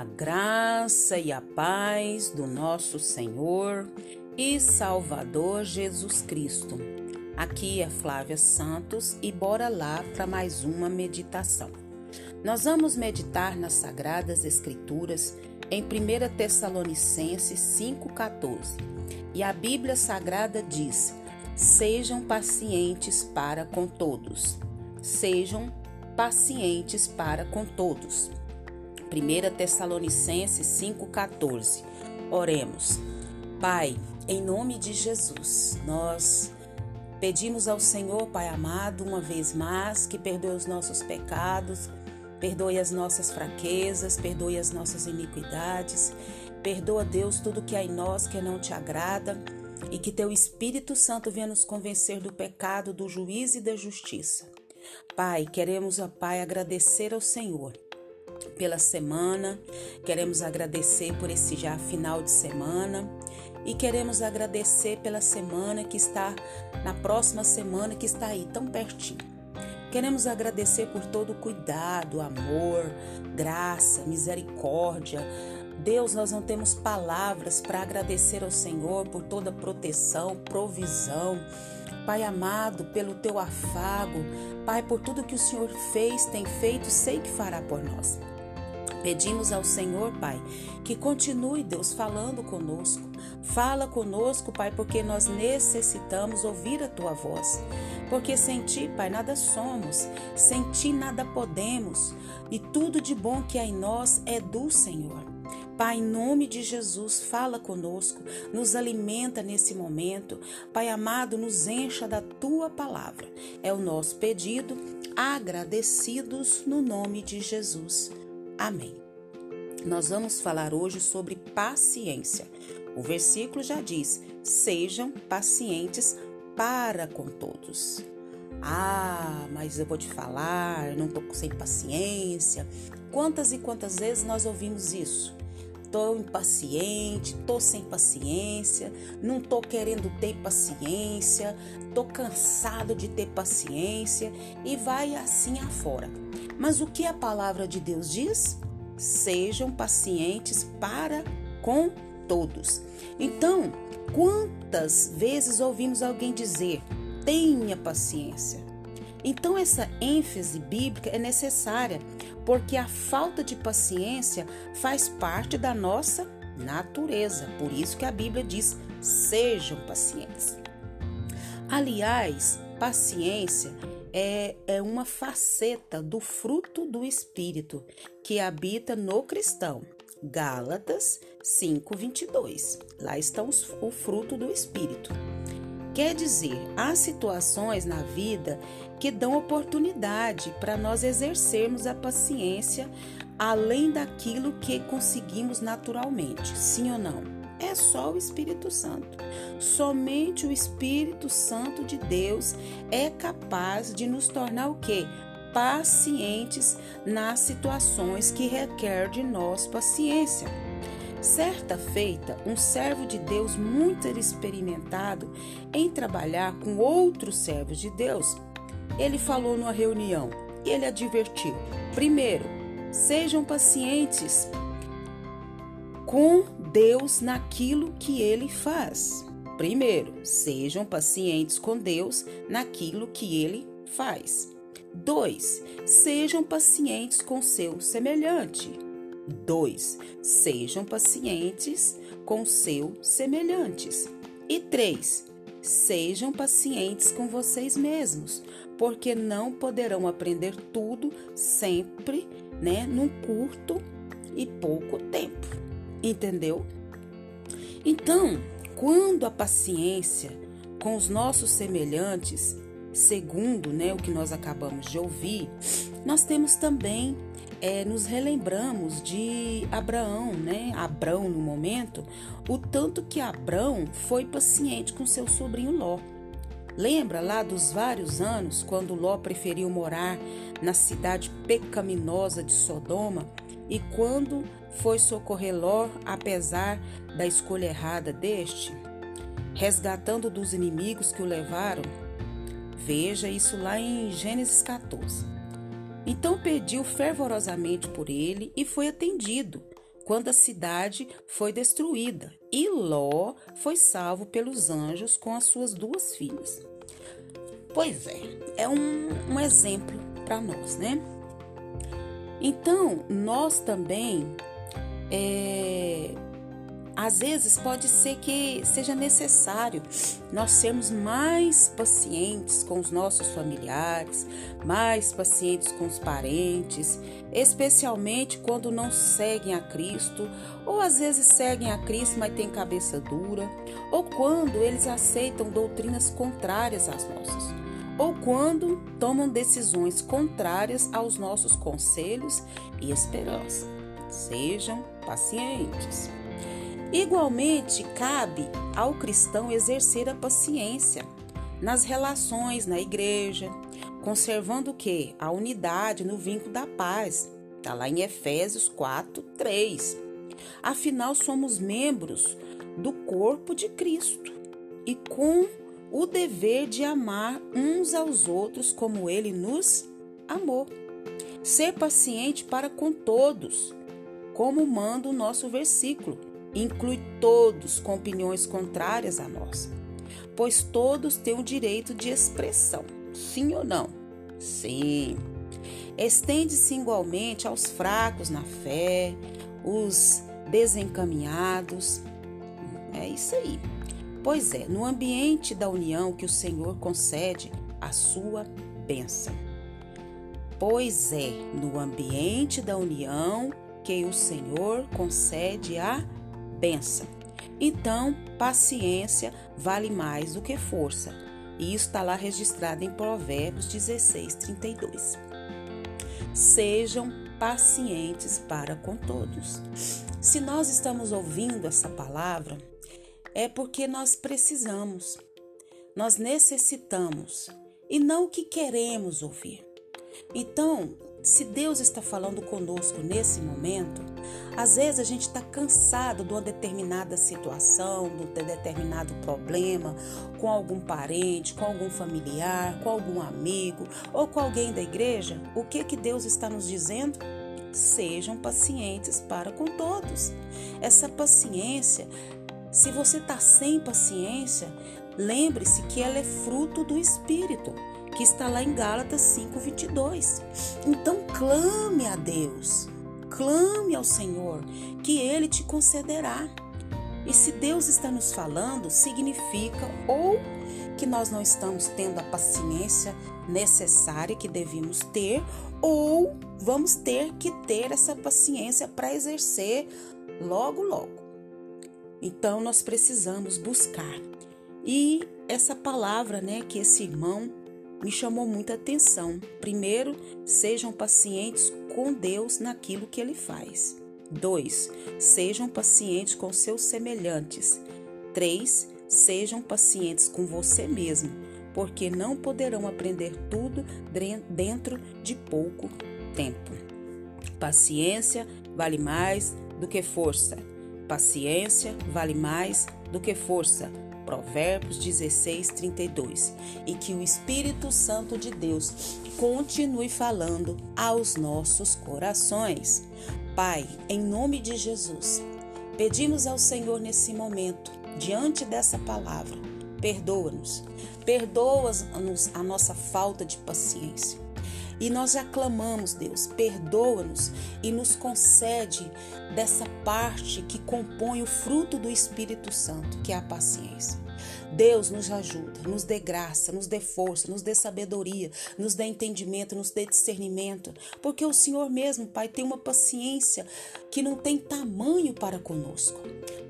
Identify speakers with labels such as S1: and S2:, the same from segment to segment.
S1: A graça e a paz do nosso Senhor e Salvador Jesus Cristo. Aqui é Flávia Santos e bora lá para mais uma meditação. Nós vamos meditar nas Sagradas Escrituras em 1 Tessalonicenses 5,14. E a Bíblia Sagrada diz: Sejam pacientes para com todos. Sejam pacientes para com todos. 1 Tessalonicenses 5,14. Oremos. Pai, em nome de Jesus, nós pedimos ao Senhor, Pai amado, uma vez mais, que perdoe os nossos pecados, perdoe as nossas fraquezas, perdoe as nossas iniquidades. Perdoa, Deus, tudo que há em nós que não te agrada e que teu Espírito Santo venha nos convencer do pecado, do juízo e da justiça. Pai, queremos, ó Pai, agradecer ao Senhor pela semana, queremos agradecer por esse já final de semana e queremos agradecer pela semana que está na próxima semana que está aí tão pertinho. Queremos agradecer por todo o cuidado, amor, graça, misericórdia. Deus, nós não temos palavras para agradecer ao Senhor por toda proteção, provisão. Pai amado, pelo teu afago, Pai, por tudo que o Senhor fez, tem feito, sei que fará por nós. Pedimos ao Senhor, Pai, que continue, Deus, falando conosco. Fala conosco, Pai, porque nós necessitamos ouvir a tua voz. Porque sem ti, Pai, nada somos, sem ti nada podemos, e tudo de bom que há em nós é do Senhor. Pai, em nome de Jesus, fala conosco, nos alimenta nesse momento. Pai amado, nos encha da tua palavra. É o nosso pedido, agradecidos no nome de Jesus. Amém. Nós vamos falar hoje sobre paciência. O versículo já diz: sejam pacientes para com todos. Ah, mas eu vou te falar, eu não tô sem paciência. Quantas e quantas vezes nós ouvimos isso? Tô impaciente, tô sem paciência, não tô querendo ter paciência, tô cansado de ter paciência e vai assim afora. Mas o que a palavra de Deus diz? Sejam pacientes para com todos. Então, quantas vezes ouvimos alguém dizer: tenha paciência? Então, essa ênfase bíblica é necessária, porque a falta de paciência faz parte da nossa natureza. Por isso que a Bíblia diz: sejam pacientes. Aliás, paciência é, é uma faceta do fruto do Espírito que habita no cristão. Gálatas 5:22. Lá está o fruto do Espírito. Quer dizer, há situações na vida que dão oportunidade para nós exercermos a paciência além daquilo que conseguimos naturalmente, sim ou não? é só o Espírito Santo. Somente o Espírito Santo de Deus é capaz de nos tornar o quê? Pacientes nas situações que requer de nós paciência. Certa feita, um servo de Deus muito experimentado em trabalhar com outros servos de Deus, ele falou numa reunião e ele advertiu: primeiro, sejam pacientes com Deus naquilo que ele faz. Primeiro, sejam pacientes com Deus naquilo que ele faz. 2. Sejam pacientes com seu semelhante. 2. Sejam pacientes com seu semelhantes. E 3. Sejam pacientes com vocês mesmos, porque não poderão aprender tudo sempre, né, num curto e pouco tempo. Entendeu? Então, quando a paciência com os nossos semelhantes, segundo né, o que nós acabamos de ouvir, nós temos também, é, nos relembramos de Abraão, né? Abraão no momento, o tanto que Abraão foi paciente com seu sobrinho Ló. Lembra lá dos vários anos quando Ló preferiu morar na cidade pecaminosa de Sodoma e quando foi socorrer Ló, apesar da escolha errada deste, resgatando dos inimigos que o levaram? Veja isso lá em Gênesis 14. Então pediu fervorosamente por ele e foi atendido. quando a cidade foi destruída e Ló foi salvo pelos anjos com as suas duas filhas. Pois é, é um, um exemplo para nós, né? Então, nós também é, às vezes pode ser que seja necessário nós sermos mais pacientes com os nossos familiares, mais pacientes com os parentes, especialmente quando não seguem a Cristo, ou às vezes seguem a Cristo, mas têm cabeça dura, ou quando eles aceitam doutrinas contrárias às nossas, ou quando tomam decisões contrárias aos nossos conselhos e esperança. Sejam pacientes. Igualmente, cabe ao cristão exercer a paciência nas relações na igreja, conservando o que? A unidade no vínculo da paz. Está lá em Efésios 4, 3. Afinal, somos membros do corpo de Cristo e com o dever de amar uns aos outros como ele nos amou. Ser paciente para com todos, como manda o nosso versículo inclui todos com opiniões contrárias à nossa, pois todos têm o direito de expressão, sim ou não? Sim. Estende-se igualmente aos fracos na fé, os desencaminhados. É isso aí. Pois é, no ambiente da união que o Senhor concede a sua bênção. Pois é, no ambiente da união que o Senhor concede a bênção pensa. Então, paciência vale mais do que força. E isso está lá registrado em Provérbios 16, 32. Sejam pacientes para com todos. Se nós estamos ouvindo essa palavra, é porque nós precisamos, nós necessitamos e não o que queremos ouvir. Então, se Deus está falando conosco nesse momento, às vezes a gente está cansado de uma determinada situação, de um determinado problema, com algum parente, com algum familiar, com algum amigo ou com alguém da igreja. O que que Deus está nos dizendo? Sejam pacientes para com todos. Essa paciência, se você está sem paciência, lembre-se que ela é fruto do Espírito que está lá em Gálatas 5:22. Então clame a Deus, clame ao Senhor, que ele te concederá. E se Deus está nos falando, significa ou que nós não estamos tendo a paciência necessária que devíamos ter, ou vamos ter que ter essa paciência para exercer logo, logo. Então nós precisamos buscar. E essa palavra, né, que esse irmão me chamou muita atenção. Primeiro, sejam pacientes com Deus naquilo que ele faz. 2. Sejam pacientes com seus semelhantes. 3. Sejam pacientes com você mesmo, porque não poderão aprender tudo dentro de pouco tempo. Paciência vale mais do que força. Paciência vale mais do que força. Provérbios 16, 32. E que o Espírito Santo de Deus continue falando aos nossos corações. Pai, em nome de Jesus, pedimos ao Senhor nesse momento, diante dessa palavra, perdoa-nos, perdoa-nos a nossa falta de paciência. E nós já clamamos, Deus, perdoa-nos e nos concede dessa parte que compõe o fruto do Espírito Santo, que é a paciência. Deus nos ajuda, nos dê graça, nos dê força, nos dê sabedoria, nos dê entendimento, nos dê discernimento, porque o Senhor mesmo, Pai, tem uma paciência que não tem tamanho para conosco.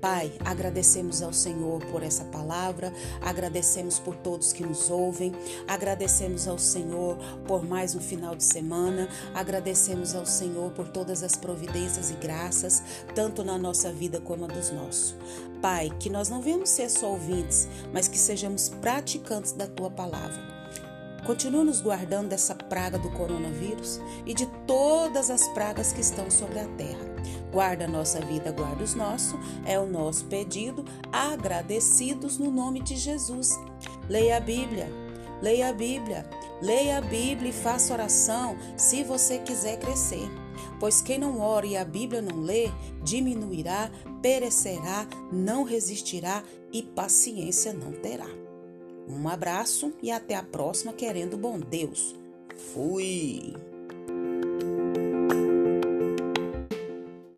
S1: Pai, agradecemos ao Senhor por essa palavra, agradecemos por todos que nos ouvem, agradecemos ao Senhor por mais um final de semana, agradecemos ao Senhor por todas as providências e graças, tanto na nossa vida como a dos nossos. Pai, que nós não venhamos ser só ouvintes, mas que sejamos praticantes da tua palavra. Continua nos guardando dessa praga do coronavírus e de todas as pragas que estão sobre a terra. Guarda a nossa vida, guarda os nossos, é o nosso pedido, agradecidos no nome de Jesus. Leia a Bíblia, Leia a Bíblia. Leia a Bíblia e faça oração se você quiser crescer. Pois quem não ora e a Bíblia não lê, diminuirá, perecerá, não resistirá e paciência não terá. Um abraço e até a próxima, querendo bom Deus. Fui!